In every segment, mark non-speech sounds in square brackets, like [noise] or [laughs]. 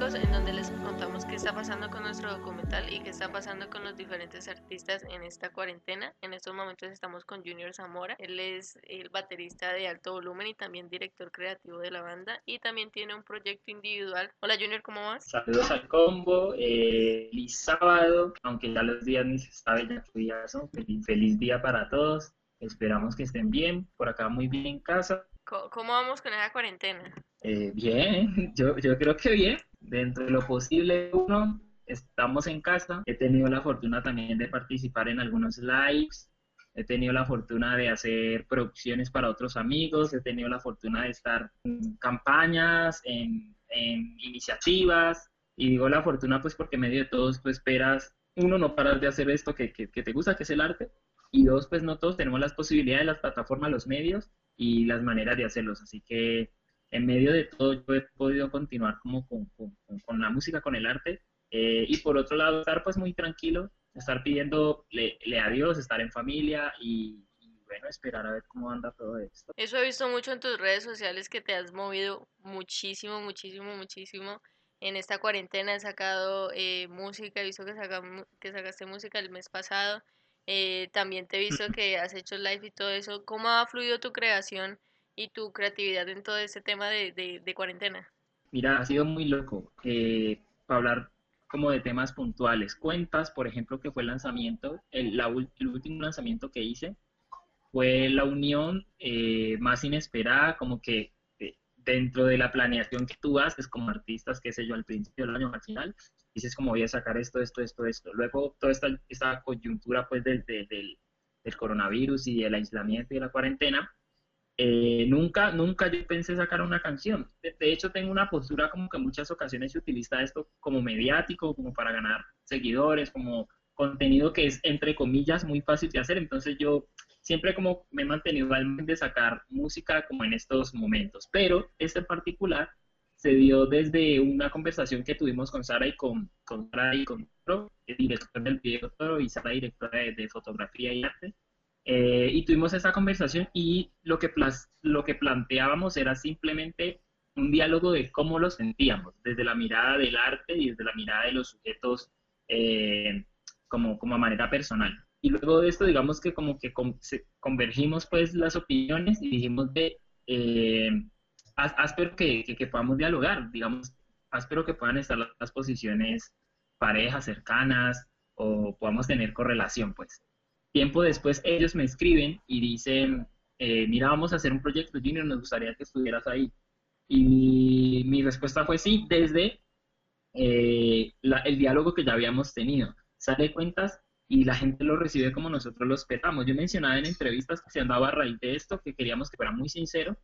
Críticos, en donde les contamos qué está pasando con nuestro documental y qué está pasando con los diferentes artistas en esta cuarentena. En estos momentos estamos con Junior Zamora. Él es el baterista de alto volumen y también director creativo de la banda y también tiene un proyecto individual. Hola Junior, ¿cómo vas? Saludos al combo. Eh, feliz sábado, aunque ya los días ni se sabe ya qué días son. Feliz, feliz día para todos. Esperamos que estén bien. Por acá muy bien en casa. ¿Cómo vamos con esa cuarentena? Eh, bien, [laughs] yo, yo creo que bien. Dentro de lo posible, uno, estamos en casa. He tenido la fortuna también de participar en algunos lives. He tenido la fortuna de hacer producciones para otros amigos. He tenido la fortuna de estar en campañas, en, iniciativas. Y digo la fortuna pues porque en medio de todos tú esperas, uno, no paras de hacer esto que, que, que te gusta, que es el arte. Y dos, pues no todos tenemos las posibilidades, las plataformas, los medios y las maneras de hacerlos. Así que en medio de todo yo he podido continuar como con, con, con la música, con el arte. Eh, y por otro lado, estar pues muy tranquilo, estar pidiendo le, a Dios, estar en familia y, bueno, esperar a ver cómo anda todo esto. Eso he visto mucho en tus redes sociales que te has movido muchísimo, muchísimo, muchísimo. En esta cuarentena he sacado eh, música, he visto que, saca, que sacaste música el mes pasado eh, también te he visto que has hecho live y todo eso. ¿Cómo ha fluido tu creación y tu creatividad en todo este tema de, de, cuarentena? Mira, ha sido muy loco. Eh, para hablar como de temas puntuales. Cuentas, por ejemplo, que fue el lanzamiento, el, la, el último lanzamiento que hice, fue la unión eh, más inesperada, como que dentro de la planeación que tú haces como artistas, qué sé yo, al principio del año, al final, dices como voy a sacar esto, esto, esto, esto. Luego toda esta, esta coyuntura pues del, del, del, coronavirus y del aislamiento y de la cuarentena, eh, nunca, nunca yo pensé sacar una canción. De, hecho, tengo una postura como que en muchas ocasiones se utiliza esto como mediático, como para ganar seguidores, como contenido que es, entre comillas, muy fácil de hacer. Entonces yo siempre como me he mantenido al de sacar música como en estos momentos. Pero este particular se dio desde una conversación que tuvimos con Sara y con, con Sara y con el director del video y Sara, directora de, fotografía y arte. Eh, y tuvimos esa conversación y lo que, lo que planteábamos era simplemente un diálogo de cómo lo sentíamos, desde la mirada del arte y desde la mirada de los sujetos eh, como, como a manera personal. Y luego de esto, digamos que como que convergimos pues las opiniones y dijimos de... Eh, espero que, que, podamos dialogar, digamos, espero que puedan estar las posiciones parejas, cercanas, o podamos tener correlación, pues. Tiempo después ellos me escriben y dicen, eh, mira, vamos a hacer un proyecto Junior, nos gustaría que estuvieras ahí. Y mi, respuesta fue sí, desde eh, el diálogo que ya habíamos tenido. Sale cuentas y la gente lo recibe como nosotros lo esperamos. Yo mencionaba en entrevistas que se andaba a raíz de esto, que queríamos que fuera muy sincero,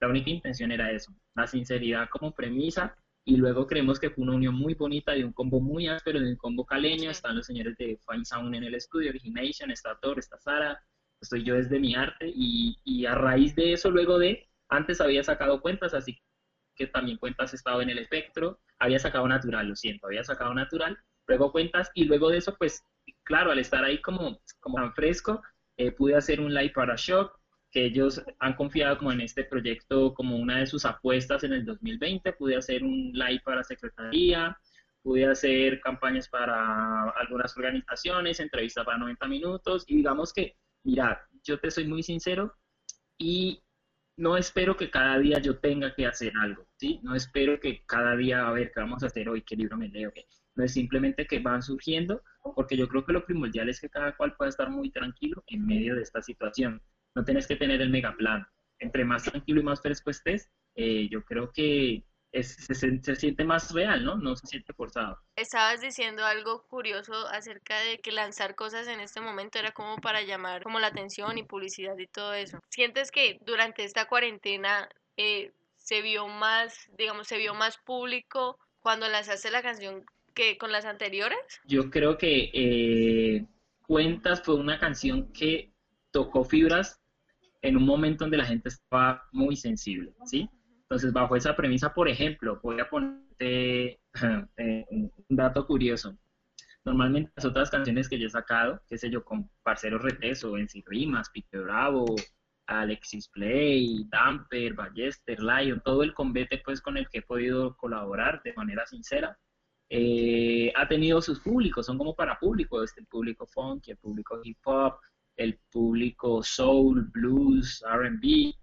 la única intención era eso, la sinceridad como premisa y luego creemos que fue una unión muy bonita de un combo muy áspero, de un combo caleño, están los señores de Fine Sound en el estudio, Origination, está Thor, está Sara, estoy yo desde mi arte. Y, y, a raíz de eso, luego de, antes había sacado cuentas, así que también cuentas estaba en el espectro, había sacado natural, lo siento, había sacado natural, luego cuentas y luego de eso, pues claro, al estar ahí como, como tan fresco, eh, pude hacer un live para Shock, que ellos han confiado como en este proyecto como una de sus apuestas en el 2020. Pude hacer un live para Secretaría, pude hacer campañas para algunas organizaciones, entrevistas para 90 minutos y digamos que, mira, yo te soy muy sincero y no espero que cada día yo tenga que hacer algo, ¿sí? No espero que cada día, a ver, ¿qué vamos a hacer hoy? ¿Qué libro me leo? No es simplemente que van surgiendo, porque yo creo que lo primordial es que cada cual pueda estar muy tranquilo en medio de esta situación no tienes que tener el mega plan. Entre más tranquilo y más fresco estés, eh, yo creo que se, se, siente más real, ¿no? No se siente forzado. Estabas diciendo algo curioso acerca de que lanzar cosas en este momento era como para llamar como la atención y publicidad y todo eso. ¿Sientes que durante esta cuarentena eh, se vio más, digamos, se vio más público cuando lanzaste la canción que con las anteriores? Yo creo que eh, Cuentas fue una canción que tocó fibras en un momento donde la gente estaba muy sensible, ¿sí? Entonces, bajo esa premisa, por ejemplo, voy a ponerte [laughs] eh, un dato curioso. Normalmente las otras canciones que yo he sacado, qué sé yo, con Parceros Retes o En Sin Rimas, Pique Bravo, Alexis Play, Damper, Ballester, Lion, todo el convete pues con el que he podido colaborar de manera sincera. Eh, ha tenido sus públicos, son como para público, este, el público funk, el público hip hop, el público soul, blues, RB.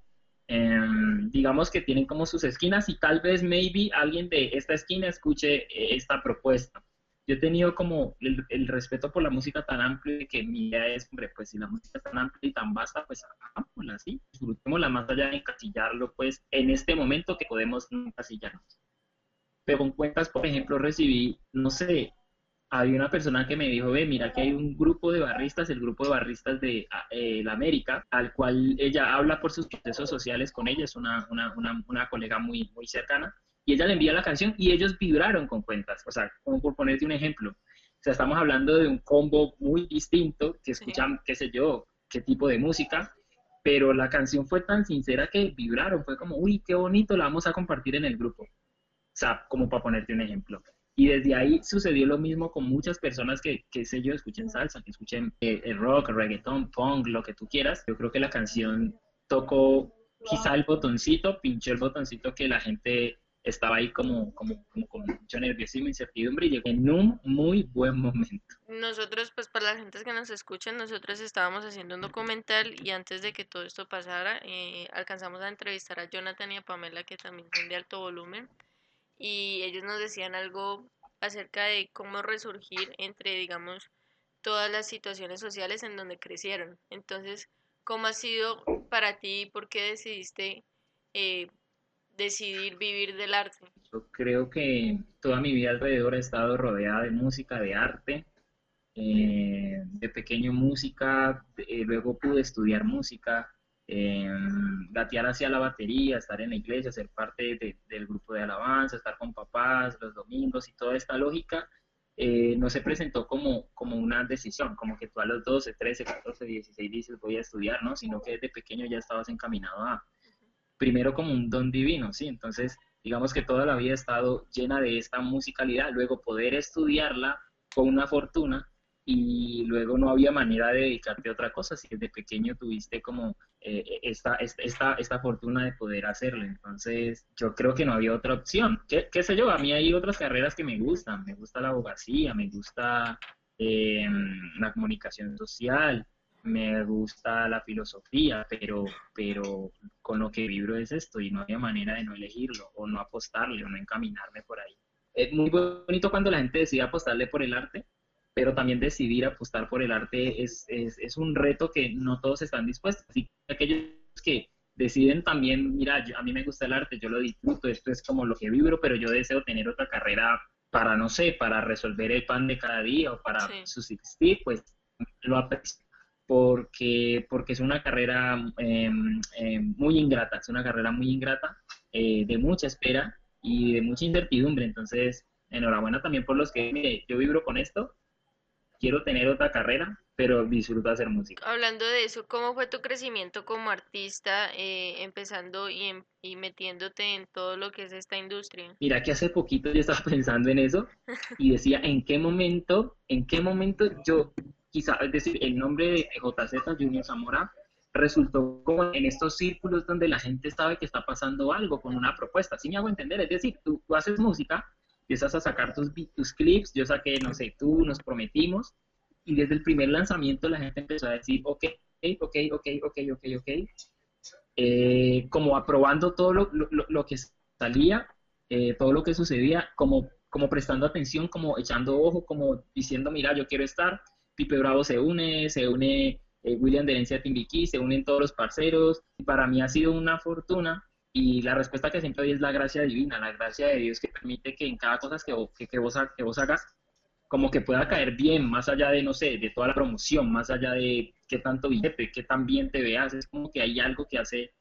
Em, digamos que tienen como sus esquinas y tal vez, maybe, alguien de esta esquina escuche eh, esta propuesta. Yo he tenido como el, respeto por la música tan amplio que mi idea es, hombre, pues si la música es tan amplia y tan vasta, pues hagámosla así, disfrutémosla más allá de encasillarlo, pues en este momento que podemos encasillarnos. Pero con cuentas, por ejemplo, recibí, no sé, había una persona que me dijo, ve, mira que hay un grupo de barristas, el grupo de barristas de ah, eh, la América, al cual ella habla por sus procesos sociales con ella, es una, una, una, una, colega muy, muy cercana, y ella le envía la canción y ellos vibraron con cuentas, o sea, como por ponerte un ejemplo, o sea, estamos hablando de un combo muy distinto, que escuchan, qué sé yo, qué tipo de música, pero la canción fue tan sincera que vibraron, fue como, uy, qué bonito, la vamos a compartir en el grupo. O sea, como para ponerte un ejemplo. Y desde ahí sucedió lo mismo con muchas personas que, que sé yo, escuchen salsa, que escuchen eh, el rock, reggaeton, punk, lo que tú quieras. Yo creo que la canción tocó quizá el botoncito, pinchó el botoncito que la gente estaba ahí como, como, como con mucho nerviosismo, incertidumbre y llegó en un muy buen momento. Nosotros, pues para la gente que nos escuchan, nosotros estábamos haciendo un documental y antes de que todo esto pasara, eh, alcanzamos a entrevistar a Jonathan y a Pamela, que también son de alto volumen y ellos nos decían algo acerca de cómo resurgir entre, digamos, todas las situaciones sociales en donde crecieron. Entonces, ¿cómo ha sido para ti y por qué decidiste eh, decidir vivir del arte? Yo creo que toda mi vida alrededor he estado rodeada de música, de arte. Eh, de pequeño música, eh, luego pude estudiar música, eh, gatear hacia la batería, estar en la iglesia, ser parte del grupo de alabanza, estar con papás los domingos y toda esta lógica, eh, no se presentó como, como una decisión, como que tú a los 12, 13, 14, 16 dices voy a estudiar, ¿no? Sino que desde pequeño ya estabas encaminado a, primero como un don divino, ¿sí? Entonces, digamos que toda la vida he estado llena de esta musicalidad, luego poder estudiarla con una fortuna y luego no había manera de dedicarte a otra cosa, si desde pequeño tuviste como eh, esta, esta, esta, fortuna de poder hacerlo, entonces yo creo que no había otra opción, ¿Qué, qué, sé yo, a mí hay otras carreras que me gustan, me gusta la abogacía, me gusta eh, la comunicación social, me gusta la filosofía, pero, pero con lo que vibro es esto y no había manera de no elegirlo o no apostarle o no encaminarme por ahí. Es muy bonito cuando la gente decide apostarle por el arte, pero también decidir apostar por el arte es, es, es un reto que no todos están dispuestos. Así que aquellos que deciden también, mira, a mí me gusta el arte, yo lo disfruto, esto es como lo que vibro, pero yo deseo tener otra carrera para, no sé, para resolver el pan de cada día o para subsistir, pues lo aprecio. Porque, porque es una carrera em, muy ingrata, es una carrera muy ingrata, eh, de mucha espera y de mucha incertidumbre. Entonces, enhorabuena también por los que, mire, yo vibro con esto, quiero tener otra carrera, pero disfruto hacer música. Hablando de eso, ¿cómo fue tu crecimiento como artista, eh, empezando y, y, metiéndote en todo lo que es esta industria? Mira que hace poquito yo estaba [laughs] pensando en eso [laughs] y decía, ¿en qué momento, en qué momento yo, quizá, es decir, el nombre de JZ Junior Zamora resultó como en estos círculos donde la gente sabe que está pasando algo con una propuesta. ¿Sí me hago entender? Es decir, tú, tú haces música, empiezas a sacar tus, tus clips, yo saqué, no sé, tú, nos prometimos, y desde el primer lanzamiento la gente empezó a decir, ok, ok, ok, ok, ok, ok, eh, como aprobando todo lo, lo, lo que salía, eh, todo lo que sucedía, como, como prestando atención, como echando ojo, como diciendo, mira, yo quiero estar, Pipe Bravo se une, se une eh, William de Herencia Timbiquí, se unen todos los parceros, y para mí ha sido una fortuna y la respuesta que siempre doy es la gracia divina, la gracia de Dios que permite que en cada cosa que, que, que, vos, que vos hagas, como que pueda caer bien, más allá de, no sé, de toda la promoción, más allá de qué tanto billete, qué tan bien te veas, es como que hay algo que hace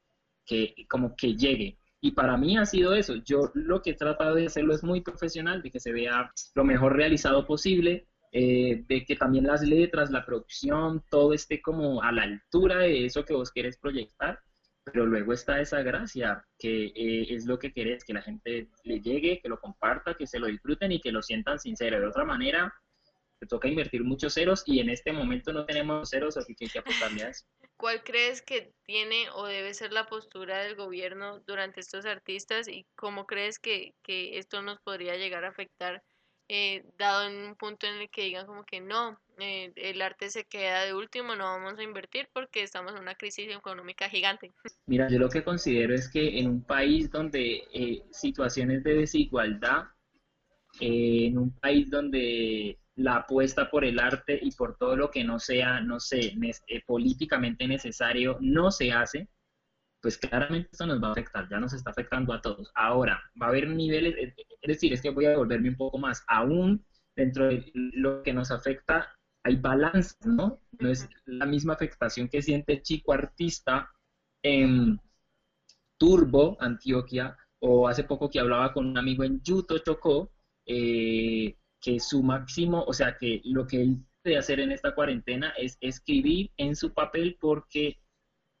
que como que llegue. Y para mí ha sido eso. Yo lo que he tratado de hacerlo es muy profesional, de que se vea lo mejor realizado posible, eh, de que también las letras, la producción, todo esté como a la altura de eso que vos querés proyectar pero luego está esa gracia, que eh, es lo que querés, que la gente le llegue, que lo comparta, que se lo disfruten y que lo sientan sincero. De otra manera, te toca invertir muchos ceros y en este momento no tenemos ceros, así que hay que apostarle a eso. [laughs] ¿cuál crees que tiene o debe ser la postura del gobierno durante estos artistas y cómo crees que, que esto nos podría llegar a afectar, eh, dado en un punto en el que digan como que no, eh, el arte se queda de último, no vamos a invertir porque estamos en una crisis económica gigante? Mira, yo lo que considero es que en un país donde eh, situaciones de desigualdad, en un país donde la apuesta por el arte y por todo lo que no sea, no sé, eh, políticamente necesario no se hace, pues claramente esto nos va a afectar, ya nos está afectando a todos. Ahora, va a haber niveles, es decir, es que voy a devolverme un poco más, aún dentro de lo que nos afecta hay balance, ¿no? No es la misma afectación que siente chico artista en Turbo, Antioquia, o hace poco que hablaba con un amigo en Yuto, Chocó, eh, que su máximo, o sea, que lo que él puede hacer en esta cuarentena es escribir en su papel porque,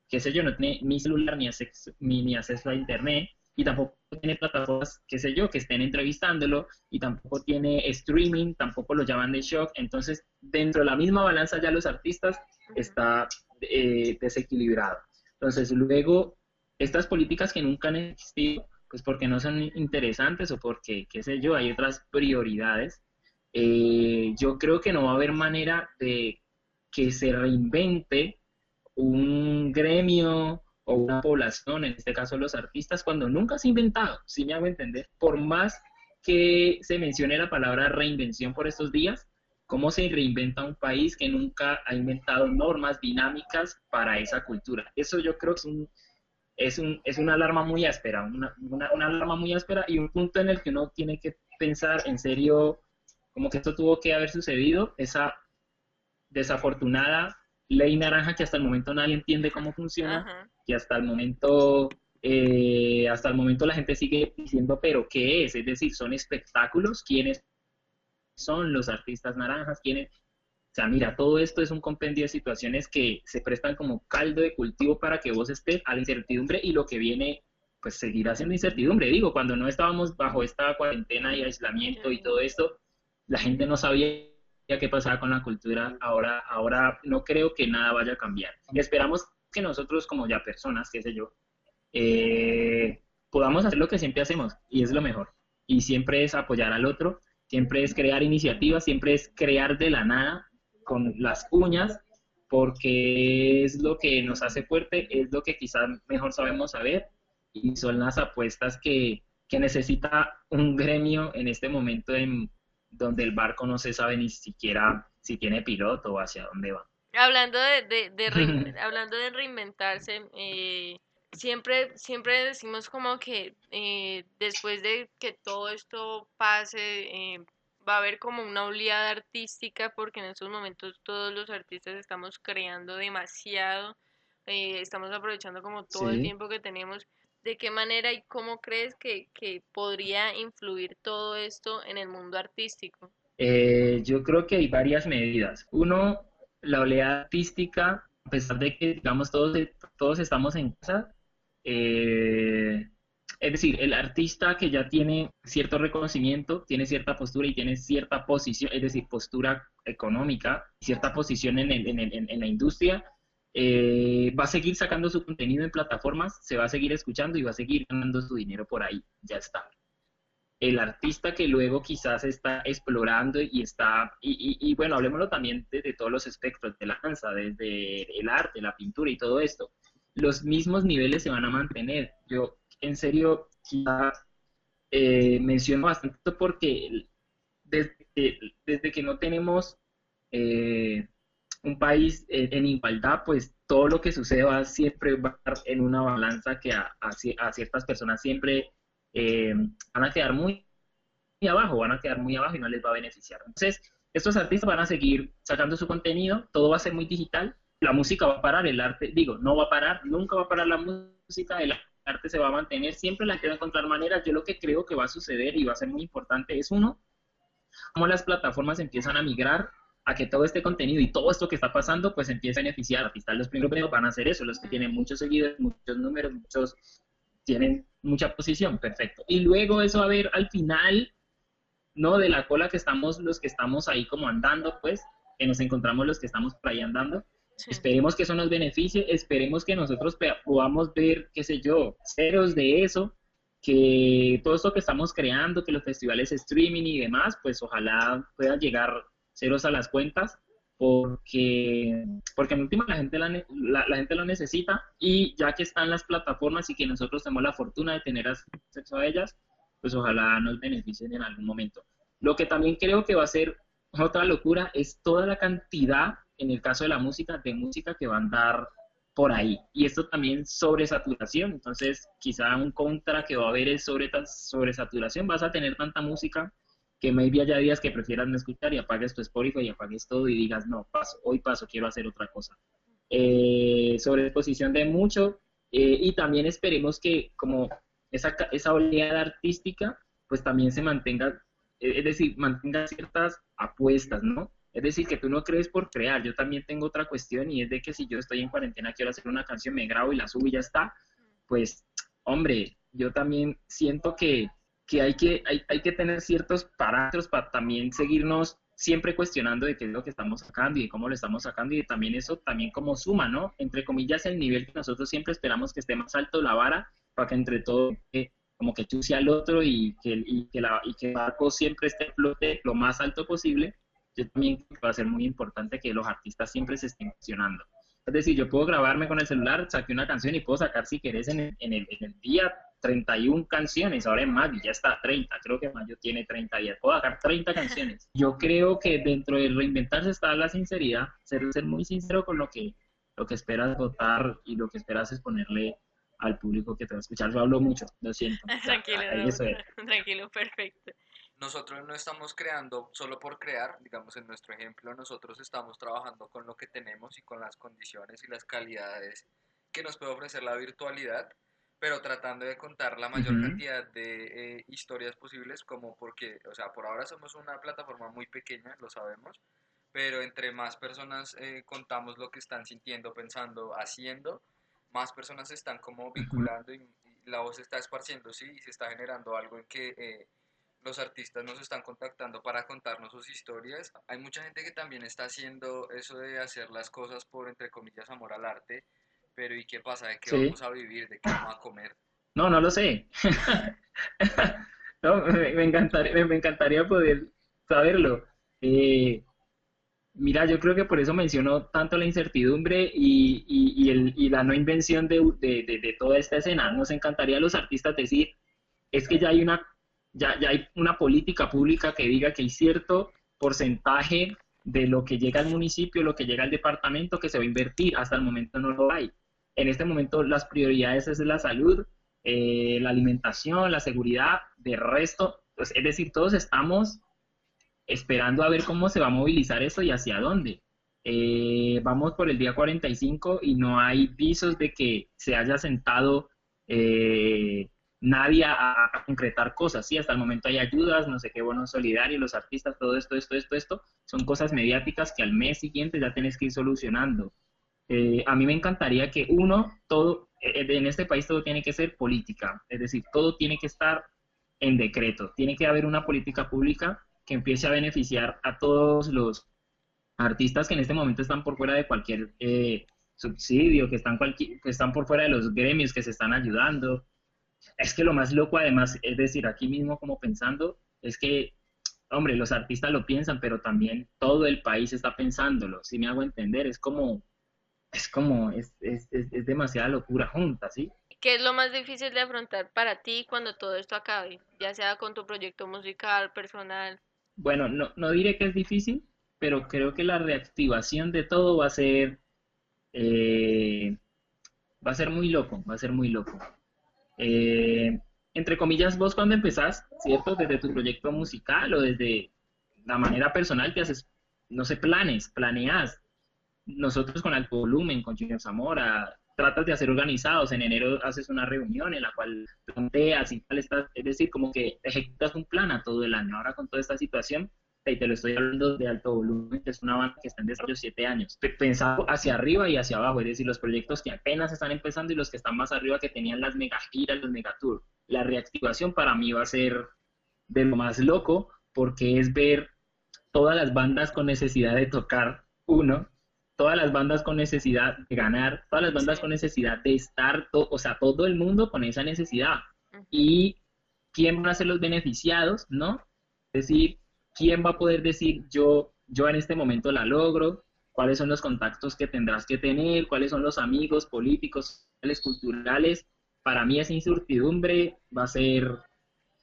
qué sé yo, no tiene ni celular ni acceso, ni, acceso a internet y tampoco tiene plataformas, qué sé yo, que estén entrevistándolo y tampoco tiene streaming, tampoco lo llaman de shock. Entonces, dentro de la misma balanza ya los artistas está eh, desequilibrado. Entonces, luego, estas políticas que nunca han existido, pues porque no son interesantes o porque, qué sé yo, hay otras prioridades, eh, yo creo que no va a haber manera de que se reinvente un gremio o una población, en este caso los artistas, cuando nunca se ha inventado, si me hago entender, por más que se mencione la palabra reinvención por estos días, cómo se reinventa un país que nunca ha inventado normas dinámicas para esa cultura. Eso yo creo que es un, es, un, es una alarma muy áspera, una, una, una alarma muy áspera y un punto en el que uno tiene que pensar en serio como que esto tuvo que haber sucedido, esa desafortunada ley naranja que hasta el momento nadie entiende cómo funciona, y hasta el momento, eh, hasta el momento la gente sigue diciendo, pero ¿qué es? Es decir, ¿son espectáculos? ¿Quiénes son los artistas naranjas? ¿Quiénes? O sea, mira, todo esto es un compendio de situaciones que se prestan como caldo de cultivo para que vos estés a la incertidumbre y lo que viene, pues seguirá siendo incertidumbre. Digo, cuando no estábamos bajo esta cuarentena y aislamiento y todo esto, la gente no sabía qué pasaba con la cultura, ahora, ahora no creo que nada vaya a cambiar. Y esperamos que nosotros como ya personas, qué sé yo, eh, podamos hacer lo que siempre hacemos y es lo mejor. Y siempre es apoyar al otro, siempre es crear iniciativas, siempre es crear de la nada con las uñas, porque es lo que nos hace fuerte, es lo que quizás mejor sabemos saber y son las apuestas que, que necesita un gremio en este momento en donde el barco no se sabe ni siquiera si tiene piloto o hacia dónde va. Hablando de, de, [laughs] hablando de reinventarse, eh, siempre, siempre decimos como que eh, después de que todo esto pase, eh, va a haber como una oleada artística porque en estos momentos todos los artistas estamos creando demasiado, estamos aprovechando como todo el tiempo que tenemos ¿De qué manera y cómo crees que, podría influir todo esto en el mundo artístico? Eh, yo creo que hay varias medidas. Uno, la oleada artística, a pesar de que, digamos, todos, todos estamos en casa, eh, es decir, el artista que ya tiene cierto reconocimiento, tiene cierta postura y tiene cierta posición, es decir, postura económica, cierta posición en, en la industria, eh, va a seguir sacando su contenido en plataformas, se va a seguir escuchando y va a seguir ganando su dinero por ahí, ya está. El artista que luego quizás está explorando y está, y, bueno, hablemoslo también desde todos los espectros de la danza, desde el arte, la pintura y todo esto, los mismos niveles se van a mantener. Yo, en serio, quizá eh, menciono bastante porque desde, desde que no tenemos... Eh, un país en, igualdad, pues todo lo que sucede va siempre va a estar en una balanza que a, ciertas personas siempre eh, van a quedar muy, abajo, van a quedar muy abajo y no les va a beneficiar. Entonces, estos artistas van a seguir sacando su contenido, todo va a ser muy digital, la música va a parar, el arte, digo, no va a parar, nunca va a parar la música, el arte se va a mantener, siempre la a encontrar maneras. Yo lo que creo que va a suceder y va a ser muy importante es uno, cómo las plataformas empiezan a migrar a que todo este contenido y todo esto que está pasando pues empiece a beneficiar a artistas. Los primeros van a hacer eso, los que tienen muchos seguidores, muchos números, muchos tienen mucha posición, perfecto. Y luego eso va a ver al final, ¿no? De la cola que estamos, los que estamos ahí como andando, pues, que nos encontramos los que estamos por ahí andando, Esperemos que eso nos beneficie, esperemos que nosotros podamos ver, qué sé yo, ceros de eso, que todo esto que estamos creando, que los festivales streaming y demás, pues ojalá puedan llegar ceros a las cuentas, porque, porque en última la gente, la, la, gente lo necesita y ya que están las plataformas y que nosotros tenemos la fortuna de tener acceso a ellas, pues ojalá nos beneficien en algún momento. Lo que también creo que va a ser otra locura es toda la cantidad en el caso de la música, de música que va a andar por ahí. Y esto también sobre saturación, entonces quizá un contra que va a haber es sobre, sobre saturación, vas a tener tanta música que maybe haya días que prefieras no escuchar y apagues tu Spotify y apagues todo y digas, no, paso, hoy paso, quiero hacer otra cosa. Eh, sobre exposición de mucho eh, y también esperemos que como esa, esa oleada artística pues también se mantenga, es decir, mantenga ciertas apuestas, ¿no? Es decir, que tú no crees por crear. Yo también tengo otra cuestión y es de que si yo estoy en cuarentena, quiero hacer una canción, me grabo y la subo y ya está. Pues, hombre, yo también siento que, hay, que hay, hay que tener ciertos parámetros para también seguirnos siempre cuestionando de qué es lo que estamos sacando y de cómo lo estamos sacando y también eso también como suma, ¿no? Entre comillas, el nivel que nosotros siempre esperamos que esté más alto la vara para que entre todo eh, como que sea el otro y que, y que, la, y que el barco siempre esté flote lo más alto posible yo también creo que va a ser muy importante que los artistas siempre se estén funcionando. Es decir, yo puedo grabarme con el celular, saqué una canción y puedo sacar, si querés, en el, en el, en el día 31 canciones, ahora en mayo ya está 30, creo que mayo tiene 30 días, puedo sacar 30 canciones. Yo creo que dentro de reinventarse está la sinceridad, ser, ser muy sincero con lo que, lo que esperas votar y lo que esperas es ponerle al público que te va a escuchar. Yo hablo mucho, lo siento. [laughs] Tranquilo, [laughs] tranquilo, perfecto nosotros no estamos creando solo por crear, digamos en nuestro ejemplo, nosotros estamos trabajando con lo que tenemos y con las condiciones y las calidades que nos puede ofrecer la virtualidad, pero tratando de contar la mayor cantidad de eh, historias posibles, como porque, o sea, por ahora somos una plataforma muy pequeña, lo sabemos, pero entre más personas eh, contamos lo que están sintiendo, pensando, haciendo, más personas se están como vinculando y, la voz está esparciendo, sí, y se está generando algo en que... Eh, los artistas nos están contactando para contarnos sus historias. Hay mucha gente que también está haciendo eso de hacer las cosas por, entre comillas, amor al arte, pero ¿y qué pasa? ¿De qué vamos a vivir? ¿De qué vamos a comer? No, no lo sé. [laughs] me, encantaría, me, encantaría poder saberlo. Eh, mira, yo creo que por eso mencionó tanto la incertidumbre y, y, el, y la no invención de, de, de, toda esta escena. Nos encantaría a los artistas decir, es que ya hay una ya, ya hay una política pública que diga que hay cierto porcentaje de lo que llega al municipio, lo que llega al departamento, que se va a invertir. Hasta el momento no lo hay. En este momento las prioridades es la salud, eh, la alimentación, la seguridad. De resto, pues, es decir, todos estamos esperando a ver cómo se va a movilizar esto y hacia dónde. Eh, vamos por el día 45 y no hay visos de que se haya sentado eh, nadie a, concretar cosas, sí, hasta el momento hay ayudas, no sé qué, bonos solidarios, los artistas, todo esto, esto, esto, esto, son cosas mediáticas que al mes siguiente ya tienes que ir solucionando. Eh, a mí me encantaría que uno, todo, eh, en este país todo tiene que ser política, es decir, todo tiene que estar en decreto, tiene que haber una política pública que empiece a beneficiar a todos los artistas que en este momento están por fuera de cualquier eh, subsidio, que están, que están por fuera de los gremios que se están ayudando, es que lo más loco además, es decir, aquí mismo como pensando, es que, hombre, los artistas lo piensan, pero también todo el país está pensándolo, si me hago entender, es como, es como, es, es, es, demasiada locura junta, ¿sí? ¿Qué es lo más difícil de afrontar para ti cuando todo esto acabe? Ya sea con tu proyecto musical, personal. Bueno, no, no diré que es difícil, pero creo que la reactivación de todo va a ser, eh, va a ser muy loco, va a ser muy loco. Eh, entre comillas, vos cuando empezás, ¿cierto? Desde tu proyecto musical o desde la manera personal te haces, no sé, planes, planeas. Nosotros con Alto Volumen, con Junior Zamora, tratas de hacer organizados. En enero haces una reunión en la cual planteas y tal, estás, es decir, como que ejecutas un plan a todo el año. Ahora con toda esta situación, y te lo estoy hablando de alto volumen, es una banda que está en desarrollo siete años, pensado hacia arriba y hacia abajo, es decir, los proyectos que apenas están empezando y los que están más arriba que tenían las mega giras, los mega tours. La reactivación para mí va a ser de lo más loco, porque es ver todas las bandas con necesidad de tocar uno, todas las bandas con necesidad de ganar, todas las bandas con necesidad de estar, o sea, todo el mundo con esa necesidad. Y quién van a ser los beneficiados, ¿no? Es decir, quién va a poder decir yo, yo en este momento la logro, cuáles son los contactos que tendrás que tener, cuáles son los amigos políticos, culturales. Para mí esa incertidumbre va a ser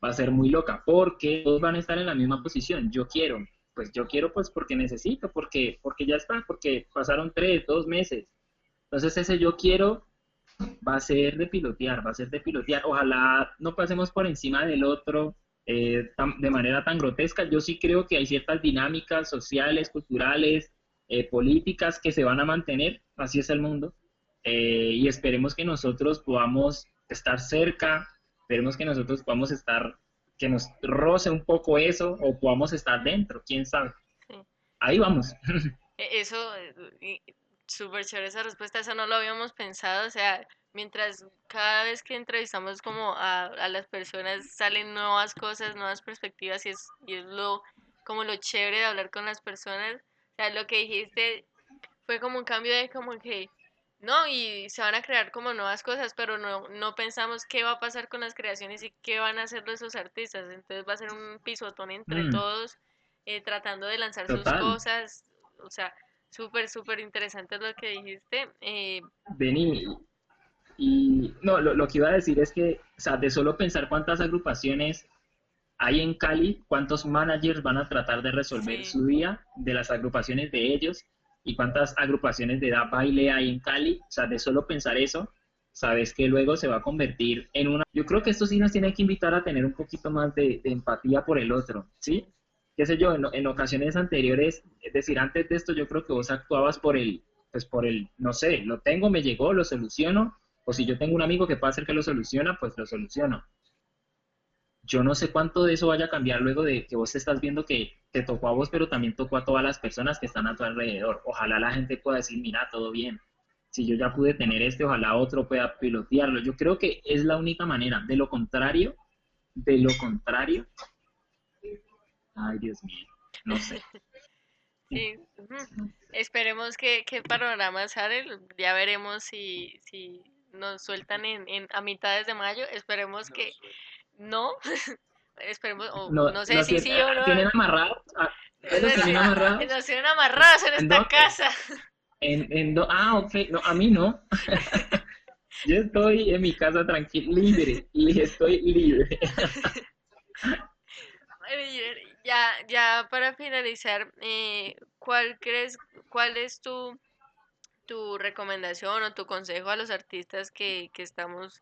va a ser muy loca porque todos van a estar en la misma posición. Yo quiero, pues yo quiero pues porque necesito, porque, porque ya está, porque pasaron tres, dos meses. Entonces ese yo quiero va a ser de pilotear, va a ser de pilotear. Ojalá no pasemos por encima del otro eh, de manera tan grotesca. Yo sí creo que hay ciertas dinámicas sociales, culturales, eh, políticas que se van a mantener, así es el mundo, eh, y esperemos que nosotros podamos estar cerca, esperemos que nosotros podamos estar que nos roce un poco eso o podamos estar dentro, quién sabe. Ahí vamos. [laughs] E, eso, súper chévere esa respuesta, eso no lo habíamos pensado, o sea, mientras cada vez que entrevistamos como a, a las personas salen nuevas cosas, nuevas perspectivas y es, y es lo, como lo chévere de hablar con las personas, o sea, lo que dijiste fue como un cambio de como que no, y se van a crear como nuevas cosas, pero no, no pensamos qué va a pasar con las creaciones y qué van a hacer esos artistas. Entonces va a ser un pisotón entre mm. todos, eh, tratando de lanzar sus cosas. O sea, súper, súper interesante lo que dijiste. Eh, Vení, y no, lo, que iba a decir es que, o sea, de solo pensar cuántas agrupaciones hay en Cali, cuántos managers van a tratar de resolver su día de las agrupaciones de ellos y cuántas agrupaciones de da baile hay en Cali, o sea, de solo pensar eso, sabes que luego se va a convertir en una... Yo creo que esto sí nos tiene que invitar a tener un poquito más de, empatía por el otro, ¿sí? Qué sé yo, en, ocasiones anteriores, es decir, antes de esto yo creo que vos actuabas por el, pues por el, no sé, lo tengo, me llegó, lo soluciono, o si yo tengo un amigo que puede hacer que lo soluciona, pues lo soluciono yo no sé cuánto de eso vaya a cambiar luego de que vos estás viendo que te tocó a vos, pero también tocó a todas las personas que están a tu alrededor. Ojalá la gente pueda decir, mira, todo bien. Si yo ya pude tener este, ojalá otro pueda pilotearlo. Yo creo que es la única manera. De lo contrario, de lo contrario, ay Dios mío, no sé. [laughs] Sí, esperemos que, que panorama sale, ya veremos si, si nos sueltan en, en, a mitades de mayo, esperemos que no, [laughs] esperemos, no, no, sé si sí o no. ¿Tienen amarrados? Ah, tienen amarrados? Nos tienen amarrados en esta casa. En, en ah, ok, no, a mí no. [laughs] Yo estoy en mi casa tranquilo, libre, estoy libre. ya, ya para finalizar, eh, ¿cuál crees, cuál es tu, tu recomendación o tu consejo a los artistas que, que estamos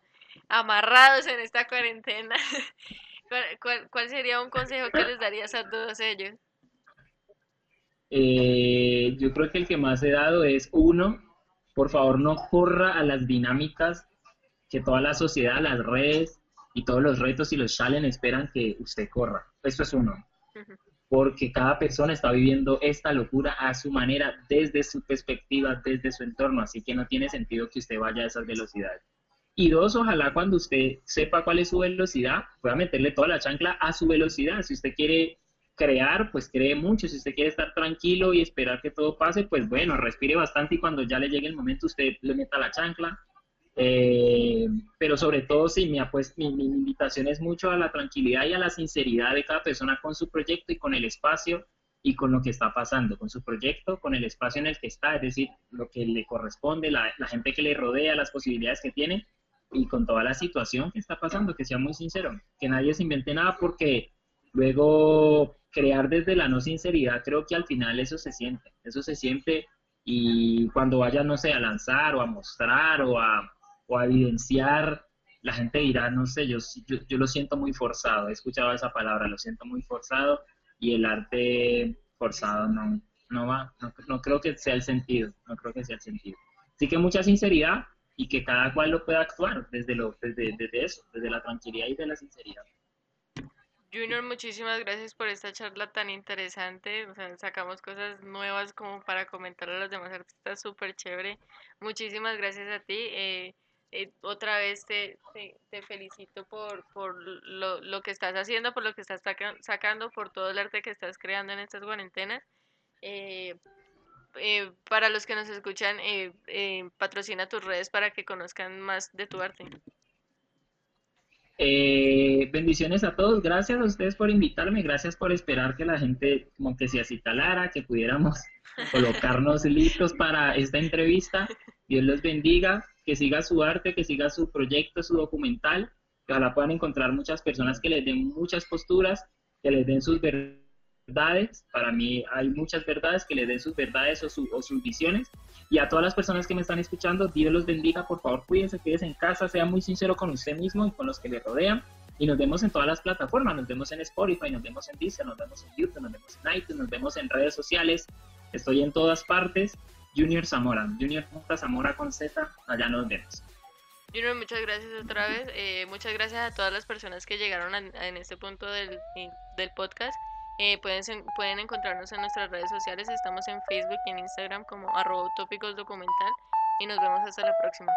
amarrados en esta cuarentena, [laughs] ¿cuál, sería un consejo que les darías a todos ellos? Eh, yo creo que el que más he dado es uno, por favor no corra a las dinámicas que toda la sociedad, las redes y todos los retos y los challenges esperan que usted corra. Eso es uno. Porque cada persona está viviendo esta locura a su manera, desde su perspectiva, desde su entorno. Así que no tiene sentido que usted vaya a esas velocidades. Y dos, ojalá cuando usted sepa cuál es su velocidad, pueda meterle toda la chancla a su velocidad. Si usted quiere crear, pues cree mucho. Si usted quiere estar tranquilo y esperar que todo pase, pues bueno, respire bastante y cuando ya le llegue el momento usted le meta la chancla. Eh, pero sobre todo, sí, mi, mi, invitación es mucho a la tranquilidad y a la sinceridad de cada persona con su proyecto y con el espacio y con lo que está pasando, con su proyecto, con el espacio en el que está, es decir, lo que le corresponde, la gente que le rodea, las posibilidades que tiene y con toda la situación que está pasando, que sea muy sincero, que nadie se invente nada porque luego crear desde la no sinceridad, creo que al final eso se siente, eso se siente y cuando vaya, no sé, a lanzar o a mostrar o a, o a evidenciar, la gente dirá, no sé, yo, yo, lo siento muy forzado, he escuchado esa palabra, lo siento muy forzado y el arte forzado no, no va, no, no creo que sea el sentido, no creo que sea el sentido. Así que mucha sinceridad, y que cada cual lo pueda actuar desde, lo, desde, desde eso, desde la tranquilidad y de la sinceridad. Junior, muchísimas gracias por esta charla tan interesante. O sea, sacamos cosas nuevas como para comentar a los demás artistas, súper chévere. Muchísimas gracias a ti. Eh, eh, otra vez te, te, felicito por, por lo, lo, que estás haciendo, por lo que estás sacando, por todo el arte que estás creando en estas cuarentenas. Eh, eh, para los que nos escuchan, eh, eh, patrocina tus redes para que conozcan más de tu arte. Eh, bendiciones a todos, gracias a ustedes por invitarme, gracias por esperar que la gente como que se acitalara, que pudiéramos [laughs] colocarnos listos para esta entrevista. Dios los bendiga, que siga su arte, que siga su proyecto, su documental, que ojalá puedan encontrar muchas personas que les den muchas posturas, que les den sus verdades. Para mí hay muchas verdades, que les den sus verdades o, o sus visiones. Y a todas las personas que me están escuchando, Dios los bendiga, por favor, cuídense, quédense en casa, sea muy sincero con usted mismo y con los que le rodean. Y nos vemos en todas las plataformas, nos vemos en Spotify, nos vemos en Deezer, nos vemos en YouTube, nos vemos en iTunes, nos vemos en redes sociales. Estoy en todas partes. Junior Zamora, Junior Zamora con Z, allá nos vemos. Junior, muchas gracias otra vez. Eh, muchas gracias a todas las personas que llegaron a, en este punto del, del podcast. Eh, pueden, pueden encontrarnos en nuestras redes sociales. Estamos en Facebook y en Instagram como arroba tópicos documental. Y nos vemos hasta la próxima.